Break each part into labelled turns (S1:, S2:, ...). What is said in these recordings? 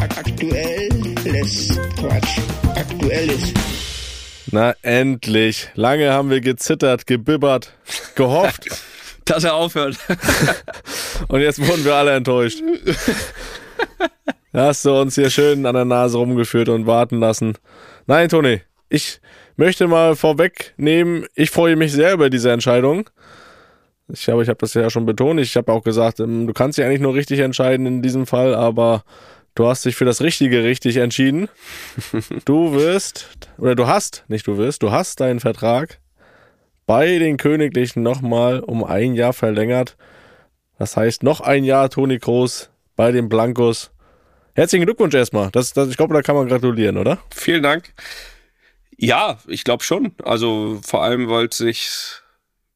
S1: Aktuelles Quatsch. Aktuelles.
S2: Na, endlich. Lange haben wir gezittert, gebibbert, gehofft.
S3: Dass er aufhört.
S2: Und jetzt wurden wir alle enttäuscht. Hast du uns hier schön an der Nase rumgeführt und warten lassen. Nein, Toni, ich möchte mal vorwegnehmen, ich freue mich sehr über diese Entscheidung. Ich glaube, ich habe das ja schon betont. Ich habe auch gesagt, ähm, du kannst dich eigentlich nur richtig entscheiden in diesem Fall, aber du hast dich für das Richtige richtig entschieden. Du wirst, oder du hast, nicht du wirst, du hast deinen Vertrag bei den Königlichen nochmal um ein Jahr verlängert. Das heißt, noch ein Jahr Toni Kroos bei den Blancos. Herzlichen Glückwunsch erstmal. Das, das, ich glaube, da kann man gratulieren, oder?
S3: Vielen Dank. Ja, ich glaube schon. Also vor allem, weil es sich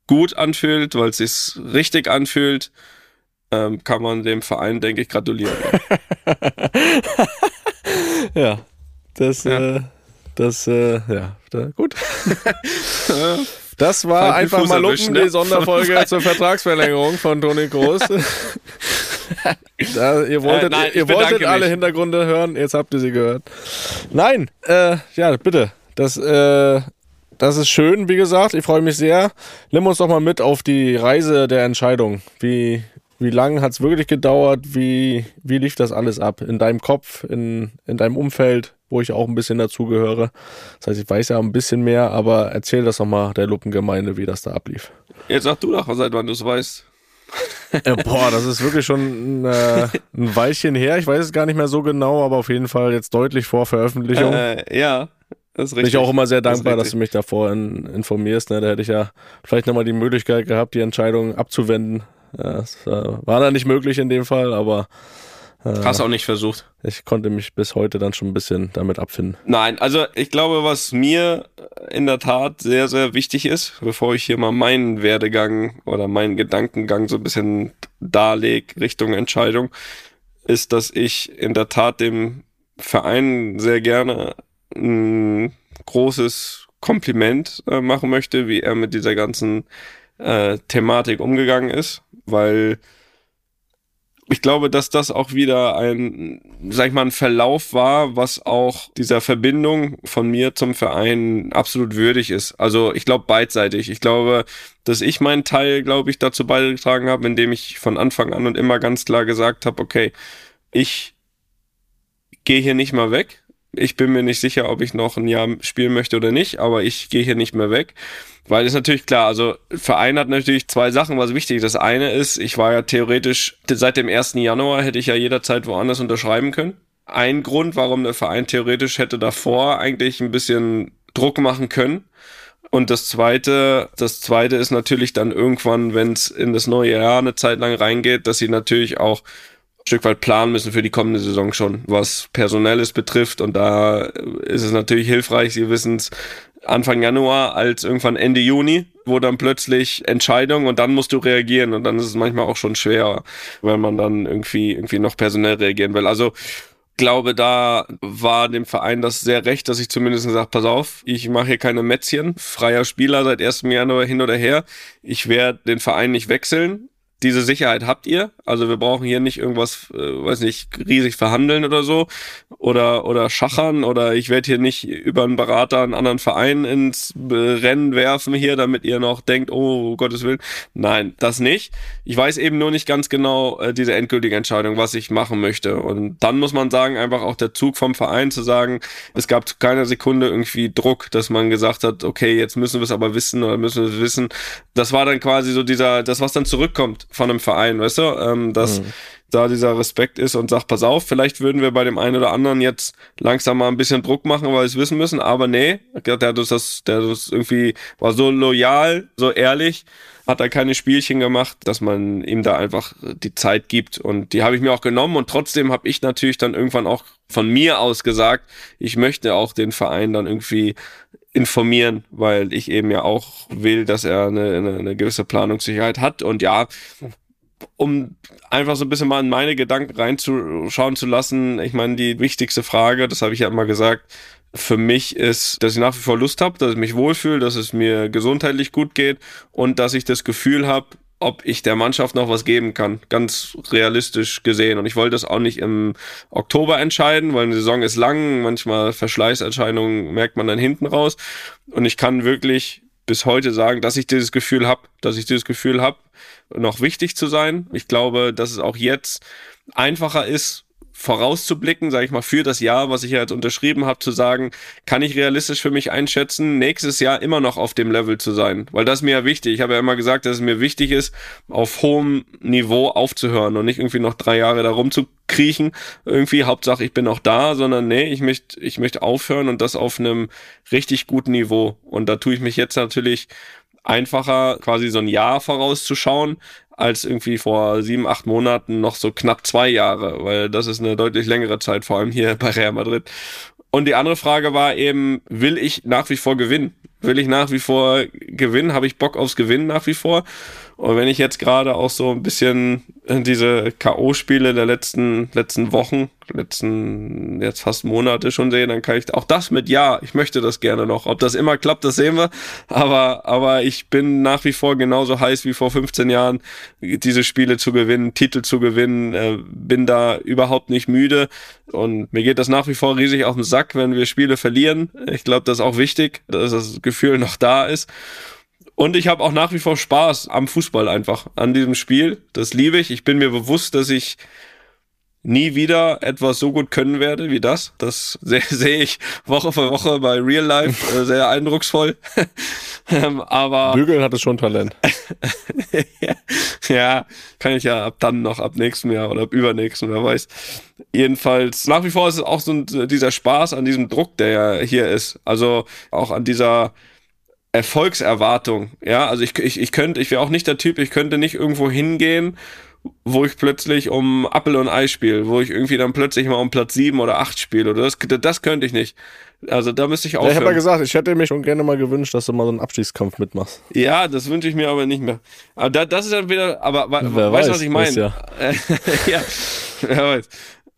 S3: gut anfühlt, weil es sich richtig anfühlt, ähm, kann man dem Verein, denke ich, gratulieren.
S2: ja, das, ja. Äh, das, äh, ja, da, gut. Das war einfach mal Luppen, die Sonderfolge zur Vertragsverlängerung von Toni Groß. da, ihr wolltet, äh, nein, ihr wolltet alle mich. Hintergründe hören, jetzt habt ihr sie gehört. Nein, äh, ja, bitte. Das, äh, das ist schön, wie gesagt. Ich freue mich sehr. Nimm uns doch mal mit auf die Reise der Entscheidung. Wie, wie lange hat es wirklich gedauert? Wie, wie lief das alles ab? In deinem Kopf, in, in deinem Umfeld, wo ich auch ein bisschen dazugehöre. Das heißt, ich weiß ja ein bisschen mehr, aber erzähl das doch mal der Luppengemeinde, wie das da ablief.
S3: Jetzt sag du doch, seit wann du es weißt.
S2: äh, boah, das ist wirklich schon äh, ein Weilchen her. Ich weiß es gar nicht mehr so genau, aber auf jeden Fall jetzt deutlich vor Veröffentlichung.
S3: Äh, ja, das ist richtig.
S2: Bin ich auch immer sehr dankbar, das dass du mich davor in, informierst. Ne? Da hätte ich ja vielleicht nochmal die Möglichkeit gehabt, die Entscheidung abzuwenden. Ja, das äh, war dann nicht möglich in dem Fall, aber
S3: äh, Hast auch nicht versucht.
S2: Ich konnte mich bis heute dann schon ein bisschen damit abfinden.
S3: Nein, also ich glaube, was mir in der Tat sehr, sehr wichtig ist, bevor ich hier mal meinen Werdegang oder meinen Gedankengang so ein bisschen darlege Richtung Entscheidung, ist, dass ich in der Tat dem Verein sehr gerne ein großes Kompliment äh, machen möchte, wie er mit dieser ganzen äh, Thematik umgegangen ist, weil ich glaube, dass das auch wieder ein, sag ich mal, ein Verlauf war, was auch dieser Verbindung von mir zum Verein absolut würdig ist. Also ich glaube beidseitig. Ich glaube, dass ich meinen Teil, glaube ich, dazu beigetragen habe, indem ich von Anfang an und immer ganz klar gesagt habe, okay, ich gehe hier nicht mal weg. Ich bin mir nicht sicher, ob ich noch ein Jahr spielen möchte oder nicht, aber ich gehe hier nicht mehr weg. Weil ist natürlich klar, also Verein hat natürlich zwei Sachen, was wichtig. Das eine ist, ich war ja theoretisch, seit dem 1. Januar hätte ich ja jederzeit woanders unterschreiben können. Ein Grund, warum der Verein theoretisch hätte davor eigentlich ein bisschen Druck machen können. Und das zweite, das zweite ist natürlich dann irgendwann, wenn es in das neue Jahr eine Zeit lang reingeht, dass sie natürlich auch Stück weit planen müssen für die kommende Saison schon, was Personelles betrifft. Und da ist es natürlich hilfreich, Sie wissen es, Anfang Januar als irgendwann Ende Juni, wo dann plötzlich Entscheidung und dann musst du reagieren und dann ist es manchmal auch schon schwer, wenn man dann irgendwie, irgendwie noch personell reagieren will. Also, glaube, da war dem Verein das sehr recht, dass ich zumindest gesagt, pass auf, ich mache hier keine Mätzchen, freier Spieler seit 1. Januar hin oder her. Ich werde den Verein nicht wechseln diese Sicherheit habt ihr. Also wir brauchen hier nicht irgendwas, äh, weiß nicht, riesig verhandeln oder so oder oder schachern oder ich werde hier nicht über einen Berater einen anderen Verein ins Rennen werfen hier, damit ihr noch denkt, oh Gottes Willen. Nein, das nicht. Ich weiß eben nur nicht ganz genau äh, diese endgültige Entscheidung, was ich machen möchte. Und dann muss man sagen, einfach auch der Zug vom Verein zu sagen, es gab zu keiner Sekunde irgendwie Druck, dass man gesagt hat, okay, jetzt müssen wir es aber wissen oder müssen wir es wissen. Das war dann quasi so dieser, das was dann zurückkommt von einem Verein, weißt du, ähm, dass mhm. da dieser Respekt ist und sagt, pass auf, vielleicht würden wir bei dem einen oder anderen jetzt langsam mal ein bisschen Druck machen, weil wir es wissen müssen, aber nee, der hat uns das, der hat uns irgendwie, war so loyal, so ehrlich, hat da keine Spielchen gemacht, dass man ihm da einfach die Zeit gibt. Und die habe ich mir auch genommen. Und trotzdem habe ich natürlich dann irgendwann auch von mir aus gesagt, ich möchte auch den Verein dann irgendwie informieren, weil ich eben ja auch will, dass er eine, eine, eine gewisse Planungssicherheit hat. Und ja, um einfach so ein bisschen mal in meine Gedanken reinzuschauen zu lassen, ich meine, die wichtigste Frage, das habe ich ja immer gesagt, für mich ist, dass ich nach wie vor Lust habe, dass ich mich wohlfühle, dass es mir gesundheitlich gut geht und dass ich das Gefühl habe, ob ich der Mannschaft noch was geben kann. Ganz realistisch gesehen. Und ich wollte das auch nicht im Oktober entscheiden, weil eine Saison ist lang. Manchmal Verschleißerscheinungen merkt man dann hinten raus. Und ich kann wirklich bis heute sagen, dass ich dieses Gefühl habe, dass ich dieses Gefühl habe, noch wichtig zu sein. Ich glaube, dass es auch jetzt einfacher ist, vorauszublicken, sage ich mal, für das Jahr, was ich jetzt unterschrieben habe, zu sagen, kann ich realistisch für mich einschätzen, nächstes Jahr immer noch auf dem Level zu sein. Weil das ist mir ja wichtig. Ich habe ja immer gesagt, dass es mir wichtig ist, auf hohem Niveau aufzuhören und nicht irgendwie noch drei Jahre da rumzukriechen. Irgendwie, Hauptsache ich bin auch da, sondern nee, ich möchte, ich möchte aufhören und das auf einem richtig guten Niveau. Und da tue ich mich jetzt natürlich einfacher, quasi so ein Jahr vorauszuschauen, als irgendwie vor sieben, acht Monaten noch so knapp zwei Jahre, weil das ist eine deutlich längere Zeit, vor allem hier bei Real Madrid. Und die andere Frage war eben, will ich nach wie vor gewinnen? Will ich nach wie vor gewinnen? Habe ich Bock aufs Gewinnen nach wie vor? Und wenn ich jetzt gerade auch so ein bisschen diese K.O.-Spiele der letzten, letzten Wochen, letzten jetzt fast Monate schon sehe, dann kann ich auch das mit Ja, ich möchte das gerne noch. Ob das immer klappt, das sehen wir. Aber, aber ich bin nach wie vor genauso heiß wie vor 15 Jahren, diese Spiele zu gewinnen, Titel zu gewinnen, äh, bin da überhaupt nicht müde. Und mir geht das nach wie vor riesig auf den Sack, wenn wir Spiele verlieren. Ich glaube, das ist auch wichtig, dass das Gefühl noch da ist. Und ich habe auch nach wie vor Spaß am Fußball einfach, an diesem Spiel. Das liebe ich. Ich bin mir bewusst, dass ich nie wieder etwas so gut können werde wie das. Das sehe seh ich Woche für Woche bei Real Life äh, sehr eindrucksvoll. ähm, aber
S2: Bügeln hat es schon Talent.
S3: ja, kann ich ja ab dann noch, ab nächstem Jahr oder ab übernächsten, wer weiß. Jedenfalls, nach wie vor ist es auch so ein, dieser Spaß an diesem Druck, der ja hier ist. Also auch an dieser Erfolgserwartung. Ja, also ich, ich, ich könnte, ich wäre auch nicht der Typ, ich könnte nicht irgendwo hingehen, wo ich plötzlich um Apple und Ei spiele, wo ich irgendwie dann plötzlich mal um Platz sieben oder acht spiele. Oder das, das könnte ich nicht. Also da müsste ich auch.
S2: Ja, ich habe ja gesagt, ich hätte mir schon gerne mal gewünscht, dass du mal so einen Abstiegskampf mitmachst.
S3: Ja, das wünsche ich mir aber nicht mehr. Aber da, das ist dann wieder, aber Wer weißt du, was ich meine? Ja. ja, wer weiß.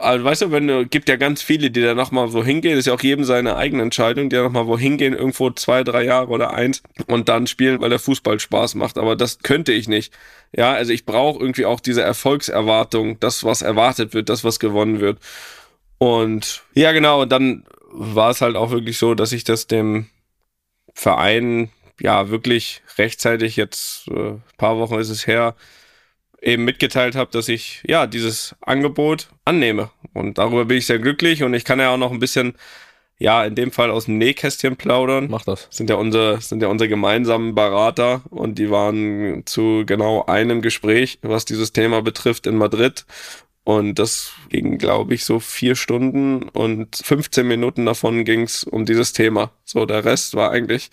S3: Also, weißt du, wenn du, gibt ja ganz viele, die da nochmal wo hingehen, ist ja auch jedem seine eigene Entscheidung, die da nochmal wo hingehen, irgendwo zwei, drei Jahre oder eins und dann spielen, weil der Fußball Spaß macht. Aber das könnte ich nicht. Ja, also ich brauche irgendwie auch diese Erfolgserwartung, das, was erwartet wird, das, was gewonnen wird. Und ja, genau, und dann war es halt auch wirklich so, dass ich das dem Verein ja wirklich rechtzeitig jetzt, äh, paar Wochen ist es her, eben mitgeteilt habe, dass ich ja dieses Angebot annehme. Und darüber bin ich sehr glücklich und ich kann ja auch noch ein bisschen, ja, in dem Fall aus dem Nähkästchen plaudern.
S2: Mach das.
S3: Sind ja unsere, sind ja unsere gemeinsamen Berater und die waren zu genau einem Gespräch, was dieses Thema betrifft, in Madrid. Und das ging, glaube ich, so vier Stunden und 15 Minuten davon ging es um dieses Thema. So, der Rest war eigentlich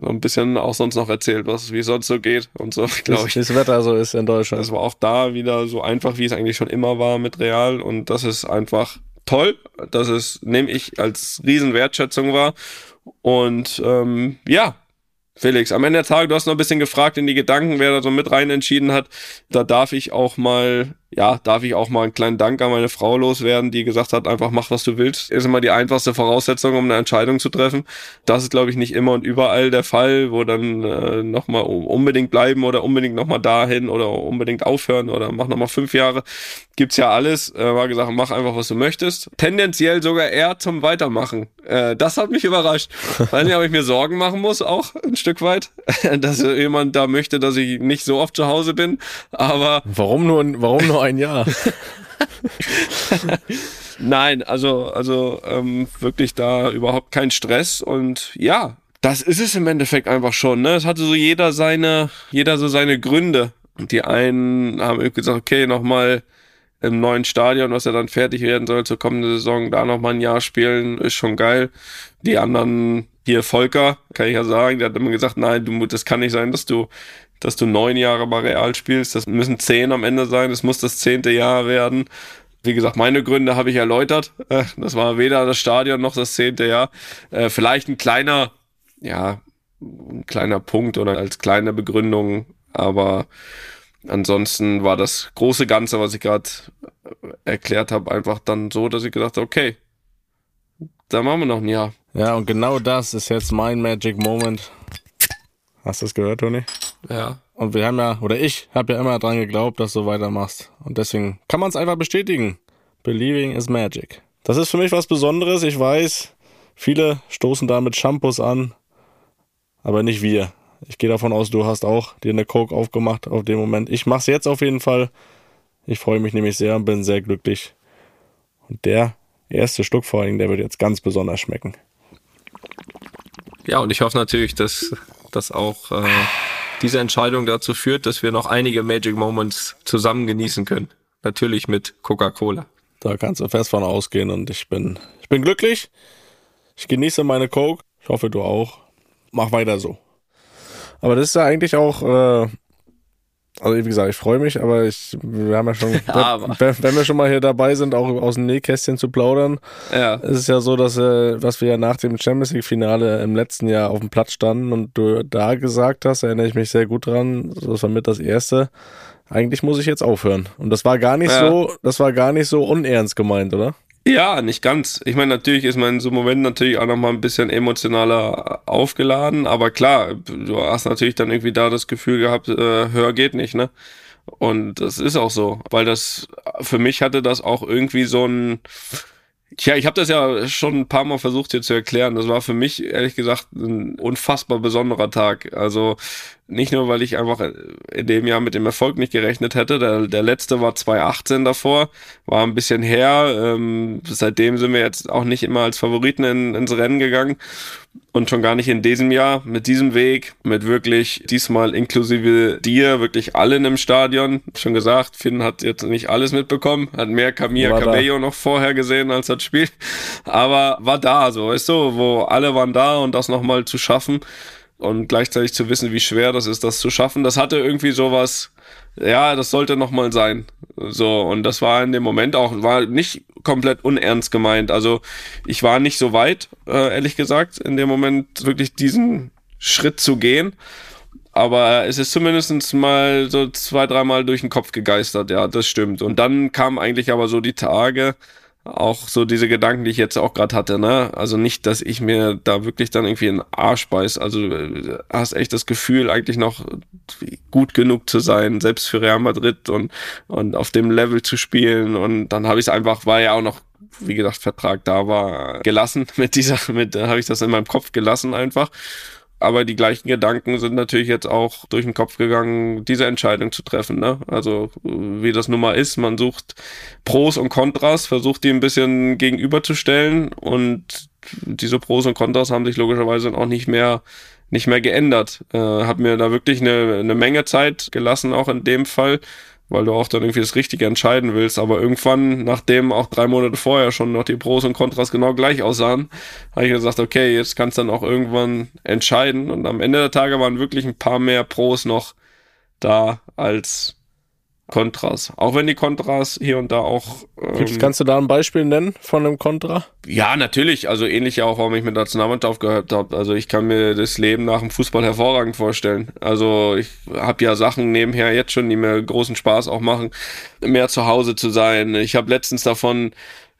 S3: so ein bisschen auch sonst noch erzählt, was wie es sonst so geht und so, glaube ich.
S2: Das Wetter so ist in Deutschland.
S3: Es war auch da wieder so einfach, wie es eigentlich schon immer war mit Real. Und das ist einfach toll. Das ist, nehme ich als Riesenwertschätzung wahr. Und ähm, ja, Felix, am Ende der Tage, du hast noch ein bisschen gefragt in die Gedanken, wer da so mit rein entschieden hat. Da darf ich auch mal ja, darf ich auch mal einen kleinen Dank an meine Frau loswerden, die gesagt hat, einfach mach, was du willst. Ist immer die einfachste Voraussetzung, um eine Entscheidung zu treffen. Das ist, glaube ich, nicht immer und überall der Fall, wo dann äh, nochmal unbedingt bleiben oder unbedingt nochmal dahin oder unbedingt aufhören oder mach nochmal fünf Jahre. Gibt's ja alles. Äh, war gesagt, mach einfach, was du möchtest. Tendenziell sogar eher zum Weitermachen. Äh, das hat mich überrascht. Ob ich mir Sorgen machen muss, auch ein Stück weit, dass jemand da möchte, dass ich nicht so oft zu Hause bin. Aber.
S2: Warum nur, warum nur ein Jahr.
S3: Nein, also, also ähm, wirklich da überhaupt kein Stress und ja, das ist es im Endeffekt einfach schon. Ne? Es hatte so jeder seine, jeder so seine Gründe. Und die einen haben gesagt, okay, nochmal im neuen Stadion, was ja dann fertig werden soll zur kommenden Saison, da nochmal ein Jahr spielen, ist schon geil. Die anderen, hier Volker, kann ich ja sagen, der hat immer gesagt, nein, du, das kann nicht sein, dass du dass du neun Jahre bei Real spielst. Das müssen zehn am Ende sein. Es muss das zehnte Jahr werden. Wie gesagt, meine Gründe habe ich erläutert. Äh, das war weder das Stadion noch das zehnte Jahr. Äh, vielleicht ein kleiner, ja, ein kleiner Punkt oder als kleine Begründung, aber ansonsten war das große Ganze, was ich gerade erklärt habe, einfach dann so, dass ich gedacht habe, okay, da machen wir noch ein Jahr.
S2: Ja, und genau das ist jetzt mein Magic Moment. Hast du es gehört, Toni?
S3: Ja.
S2: Und wir haben ja, oder ich habe ja immer dran geglaubt, dass du weitermachst. Und deswegen kann man es einfach bestätigen. Believing is magic. Das ist für mich was Besonderes. Ich weiß, viele stoßen da mit Shampoos an, aber nicht wir. Ich gehe davon aus, du hast auch dir eine Coke aufgemacht auf dem Moment. Ich mache es jetzt auf jeden Fall. Ich freue mich nämlich sehr und bin sehr glücklich. Und der erste Stück vor allem, der wird jetzt ganz besonders schmecken.
S3: Ja, und ich hoffe natürlich, dass, dass auch äh, diese Entscheidung dazu führt, dass wir noch einige Magic Moments zusammen genießen können. Natürlich mit Coca-Cola.
S2: Da kannst du fest von ausgehen und ich bin, ich bin glücklich. Ich genieße meine Coke. Ich hoffe, du auch. Mach weiter so. Aber das ist ja eigentlich auch, äh, also wie gesagt, ich freue mich, aber ich, wir haben ja schon, wenn, wenn wir schon mal hier dabei sind, auch aus dem Nähkästchen zu plaudern,
S3: Ja.
S2: es ist ja so, dass, äh, dass wir ja nach dem Champions League Finale im letzten Jahr auf dem Platz standen und du da gesagt hast, erinnere ich mich sehr gut dran, das war mit das erste. Eigentlich muss ich jetzt aufhören. Und das war gar nicht
S3: Ja.
S2: so, das war gar nicht so unernst gemeint, oder?
S3: Ja, nicht ganz. Ich meine, natürlich ist man in so einem Moment natürlich auch nochmal ein bisschen emotionaler aufgeladen, aber klar, du hast natürlich dann irgendwie da das Gefühl gehabt, äh, höher geht nicht, ne? Und das ist auch so, weil das für mich hatte das auch irgendwie so ein Tja, ich habe das ja schon ein paar Mal versucht hier zu erklären. Das war für mich ehrlich gesagt ein unfassbar besonderer Tag. Also nicht nur, weil ich einfach in dem Jahr mit dem Erfolg nicht gerechnet hätte. Der, der letzte war 2018 davor, war ein bisschen her. Ähm, seitdem sind wir jetzt auch nicht immer als Favoriten in, ins Rennen gegangen und schon gar nicht in diesem Jahr mit diesem Weg, mit wirklich diesmal inklusive dir, wirklich allen im Stadion. Schon gesagt, Finn hat jetzt nicht alles mitbekommen, hat mehr Camilla. Cabello noch vorher gesehen als das Spiel, aber war da, so, weißt du, wo alle waren da und das nochmal zu schaffen und gleichzeitig zu wissen, wie schwer das ist, das zu schaffen, das hatte irgendwie sowas, ja, das sollte nochmal sein. So, und das war in dem Moment auch, war nicht komplett unernst gemeint. Also ich war nicht so weit, äh, ehrlich gesagt, in dem Moment wirklich diesen Schritt zu gehen. Aber es ist zumindest mal so zwei, dreimal durch den Kopf gegeistert, ja, das stimmt. Und dann kamen eigentlich aber so die Tage, auch so diese Gedanken, die ich jetzt auch gerade hatte, ne? Also nicht, dass ich mir da wirklich dann irgendwie in den Arsch beiß. Also äh, hast echt das Gefühl, eigentlich noch gut genug zu sein, selbst für Real Madrid und, und auf dem Level zu spielen. Und dann habe ich es einfach, war ja auch noch, wie gesagt, Vertrag da war, gelassen mit dieser, mit, habe ich das in meinem Kopf gelassen einfach. Aber die gleichen Gedanken sind natürlich jetzt auch durch den Kopf gegangen, diese Entscheidung zu treffen. Ne? Also wie das nun mal ist, man sucht Pros und Kontras, versucht die ein bisschen gegenüberzustellen und diese Pros und Kontras haben sich logischerweise auch nicht mehr nicht mehr geändert. Äh, hab mir da wirklich eine, eine Menge Zeit gelassen, auch in dem Fall, weil du auch dann irgendwie das Richtige entscheiden willst. Aber irgendwann, nachdem auch drei Monate vorher schon noch die Pros und Kontras genau gleich aussahen, habe ich gesagt, okay, jetzt kannst du dann auch irgendwann entscheiden. Und am Ende der Tage waren wirklich ein paar mehr Pros noch da als Kontras. Auch wenn die Kontras hier und da auch. Ähm,
S2: Kannst du da ein Beispiel nennen von einem Kontra?
S3: ja, natürlich. Also ähnlich ja auch, warum ich mit der Nationalmannschaft gehört habe. Also ich kann mir das Leben nach dem Fußball hervorragend vorstellen. Also ich habe ja Sachen nebenher jetzt schon, die mir großen Spaß auch machen, mehr zu Hause zu sein. Ich habe letztens davon,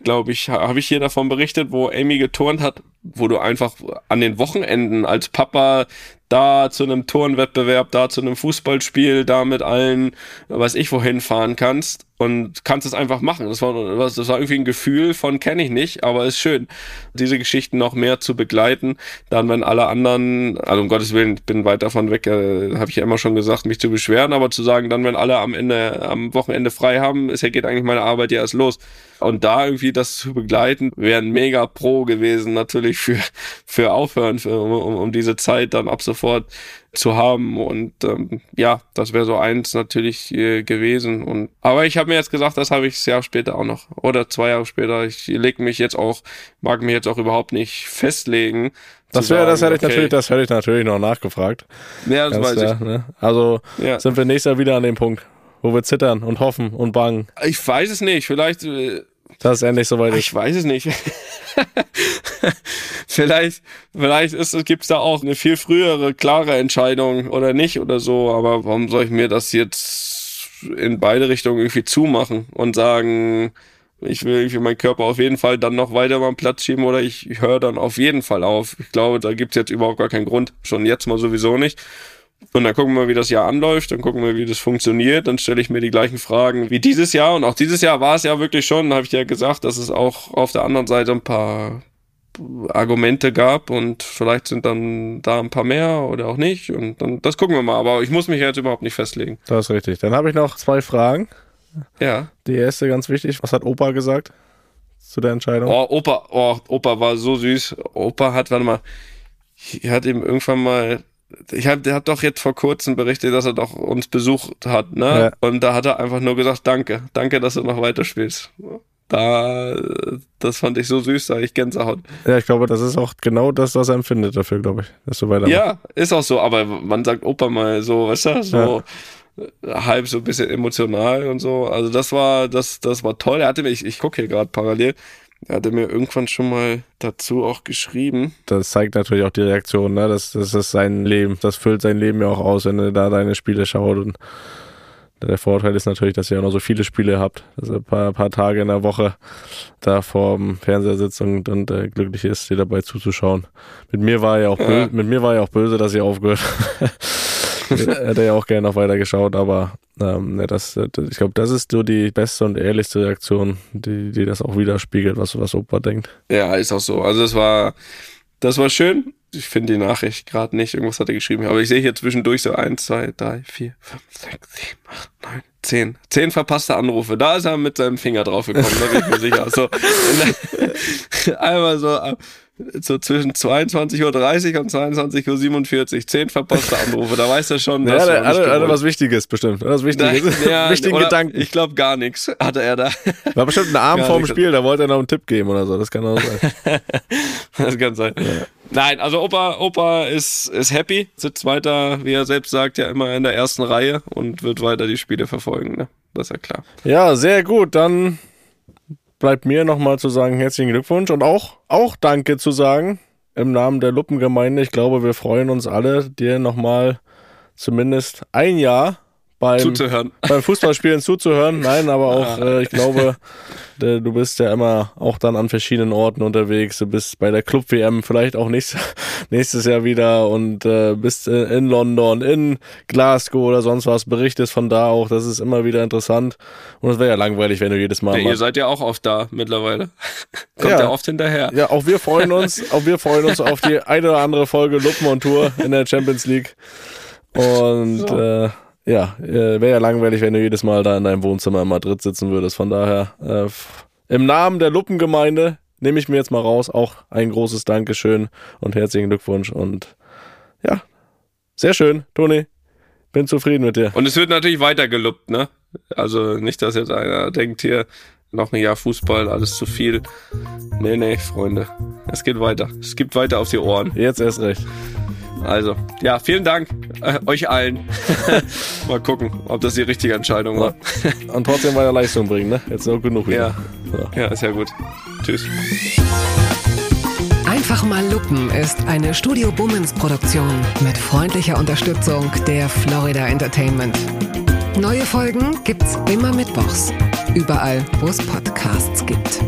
S3: glaube ich, habe ich hier davon berichtet, wo Amy geturnt hat, wo du einfach an den Wochenenden als Papa da zu einem Turnwettbewerb, da zu einem Fußballspiel, da mit allen, weiß ich wohin fahren kannst und kannst es einfach machen. Das war, das war irgendwie ein Gefühl von kenne ich nicht, aber ist schön, diese Geschichten noch mehr zu begleiten. Dann, wenn alle anderen, also um Gottes Willen, bin weit davon weg, äh, habe ich ja immer schon gesagt, mich zu beschweren, aber zu sagen, dann, wenn alle am Ende, am Wochenende frei haben, ist ja geht eigentlich meine Arbeit ja erst los. Und da irgendwie das zu begleiten, wäre ein mega Pro gewesen, natürlich für, für Aufhören, für, um, um, um diese Zeit dann ab sofort zu haben. Und ähm, ja, das wäre so eins natürlich äh, gewesen. Und aber ich habe mir jetzt gesagt, das habe ich das Jahr später auch noch. Oder zwei Jahre später. Ich leg mich jetzt auch, mag mich jetzt auch überhaupt nicht festlegen.
S2: Das wäre, das hätte ich
S3: okay,
S2: natürlich, das hätte ich natürlich noch nachgefragt.
S3: Ja, das
S2: Ganz
S3: weiß
S2: klar, ne? Also
S3: ich. Ja.
S2: sind wir nächstes Jahr wieder an dem Punkt, wo wir zittern und hoffen und bangen,
S3: Ich weiß es nicht. Vielleicht. Äh,
S2: dass es endlich soweit ist.
S3: Ich weiß es nicht. vielleicht, vielleicht ist, gibt's da auch eine viel frühere, klare Entscheidung oder nicht oder so. Aber warum soll ich mir das jetzt in beide Richtungen irgendwie zumachen und sagen, ich will irgendwie meinen Körper auf jeden Fall dann noch weiter mal Platz schieben oder ich höre dann auf jeden Fall auf. Ich glaube, da gibt's jetzt überhaupt gar keinen Grund. Schon jetzt mal sowieso nicht. Und dann gucken wir, wie das Jahr anläuft, dann gucken wir, wie das funktioniert, dann stelle ich mir die gleichen Fragen wie dieses Jahr. Und auch dieses Jahr war es ja wirklich schon, habe ich ja gesagt, dass es auch auf der anderen Seite ein paar Argumente gab und vielleicht sind dann da ein paar mehr oder auch nicht. Und dann das gucken wir mal. Aber ich muss mich jetzt überhaupt nicht festlegen.
S2: Das ist richtig. Dann habe ich noch zwei Fragen.
S3: Ja.
S2: Die erste ganz wichtig. Was hat Opa gesagt zu der Entscheidung?
S3: Oh, Opa, oh, Opa war so süß. Opa hat, warte mal, ich hat ihm irgendwann mal, ich hab, der hat doch jetzt vor kurzem berichtet, dass er doch uns besucht hat, ne?
S2: Ja.
S3: Und da hat er einfach nur gesagt, danke, danke, dass du noch weiterspielst. Da, das fand ich so süß, da ich Gänsehaut.
S2: Ja, ich glaube, das ist auch genau das, was er empfindet dafür, glaube ich, dass du weitermachst.
S3: Ja, ist auch so, aber man sagt Opa mal so, weißt du, so halb so ein bisschen emotional und so. Also das war, das, das war toll. Er hatte mir, ich, ich gucke hier gerade parallel, er hatte mir irgendwann schon mal dazu auch geschrieben.
S2: Das zeigt natürlich auch die Reaktion, ne? Das, das ist sein Leben. Das füllt sein Leben ja auch aus, wenn er da deine Spiele schaut. Und der Vorteil ist natürlich, dass ihr auch noch so viele Spiele habt. Also ein paar, paar Tage in der Woche da vor dem Fernseher sitzt und, und äh, glücklich ist, dir dabei zuzuschauen. Mit mir war er ja auch
S3: Ja.
S2: böse, mit mir war er auch böse, dass ihr aufgehört. Hätte ja auch gerne noch weiter geschaut, aber ähm, ja, das, das, ich glaube, das ist so die beste und ehrlichste Reaktion, die, die das auch widerspiegelt, was, was Opa denkt.
S3: Ja, ist auch so. Also es war, das war schön. Ich finde die Nachricht gerade nicht. Irgendwas hat er geschrieben. Aber ich sehe hier zwischendurch so eins, zwei, drei, vier, fünf, sechs, sieben, acht, neun, zehn. Zehn verpasste Anrufe. Da ist er mit seinem Finger drauf gekommen, da bin ich mir sicher. So, einmal so, äh, so zwischen 22.30 Uhr und 22.47 Uhr. Zehn verpasste Anrufe. Da weiß er schon,
S2: Ja,
S3: nicht
S2: hatte, hatte
S3: gewollt.
S2: was Wichtiges bestimmt. Was Wichtiges.
S3: Ja,
S2: Wichtigen Gedanken.
S3: Ich glaube gar nichts hatte er da.
S2: War bestimmt ein Abend
S3: Ja,
S2: vorm Spiel, da wollte er noch einen Tipp geben oder so. Das kann auch sein.
S3: Das kann sein. Nein, also Opa, Opa ist, ist happy, sitzt weiter, wie er selbst sagt, ja immer in der ersten Reihe und wird weiter die Spiele verfolgen. Ne? Das ist ja klar.
S2: ja, sehr gut. Dann bleibt mir nochmal zu sagen, herzlichen Glückwunsch und auch, auch Danke zu sagen im Namen der Luppengemeinde. Ich glaube, wir freuen uns alle, dir nochmal zumindest ein Jahr beim,
S3: Zuzuhören.
S2: beim Fußballspielen zuzuhören. Nein, aber auch, äh, ich glaube, äh, du bist ja immer auch dann an verschiedenen Orten unterwegs. Du bist bei der Club-WM vielleicht auch nächstes, nächstes Jahr wieder und äh, bist in London, in Glasgow oder sonst was, berichtest von da auch. Das ist immer wieder interessant. Und es wäre ja langweilig, wenn du jedes Mal. Mal
S3: ihr seid ja auch oft da mittlerweile. Kommt
S2: Ja.
S3: ja. oft hinterher.
S2: ja, auch wir freuen uns, auch wir freuen uns auf die eine oder andere Folge Luppen und Tour in der Champions League. Und äh, ja, äh, wäre ja langweilig, wenn du jedes Mal da in deinem Wohnzimmer in Madrid sitzen würdest. Von daher, äh, im Namen der Luppengemeinde nehme ich mir jetzt mal raus. Auch ein großes Dankeschön und herzlichen Glückwunsch. Und ja, sehr schön, Toni. Bin zufrieden mit dir.
S3: Und es wird natürlich weiter geluppt, ne? Also nicht, dass jetzt einer denkt hier, noch ein Jahr Fußball, alles zu viel. Nee, nee, Freunde. Es geht weiter. Es gibt weiter auf die Ohren.
S2: Jetzt erst recht.
S3: Also, ja, vielen Dank äh, euch allen. Mal gucken, ob das die richtige Entscheidung war.
S2: Und trotzdem weiter Leistung bringen, ne? Jetzt noch genug wieder.
S3: Ja. Ja, ist ja gut. Tschüss.
S4: Einfach mal Lupen ist eine Studio Bummens Produktion mit freundlicher Unterstützung der Florida Entertainment. Neue Folgen gibt's immer mittwochs. Überall, wo es Podcasts gibt.